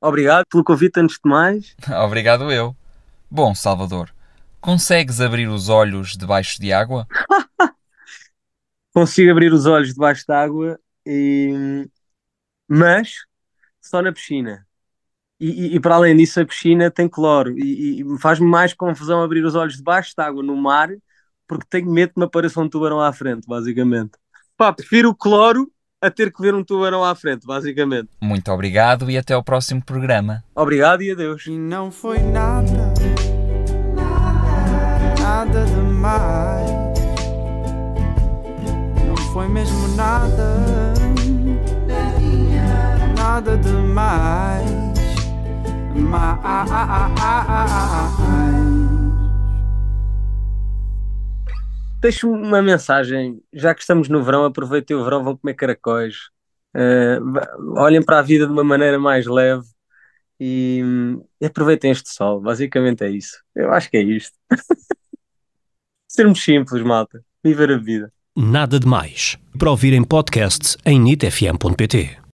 Obrigado pelo convite antes de mais. Obrigado eu. Bom, Salvador, consegues abrir os olhos debaixo de água? Consigo abrir os olhos debaixo d'água, e... mas só na piscina. E, e- e para além disso, a piscina tem cloro e, e faz-me mais confusão abrir os olhos debaixo d'água no mar porque tenho medo que me apareça um tubarão à frente, basicamente. Pá, prefiro o cloro a ter que ver um tubarão à frente, basicamente. Muito obrigado e até ao próximo programa. Obrigado e adeus. E não foi nada, nada demais. Não foi mesmo nada, nada demais. Mais. Deixo uma mensagem, já que estamos no verão, aproveitem o verão, vão comer caracóis. Va- olhem para a vida de uma maneira mais leve e, hum, aproveitem este sol. Basicamente é isso. Eu acho que é isto. Sermos simples, malta. Viver a vida. Nada de Mais. Para ouvir em podcast em nitfm.pt.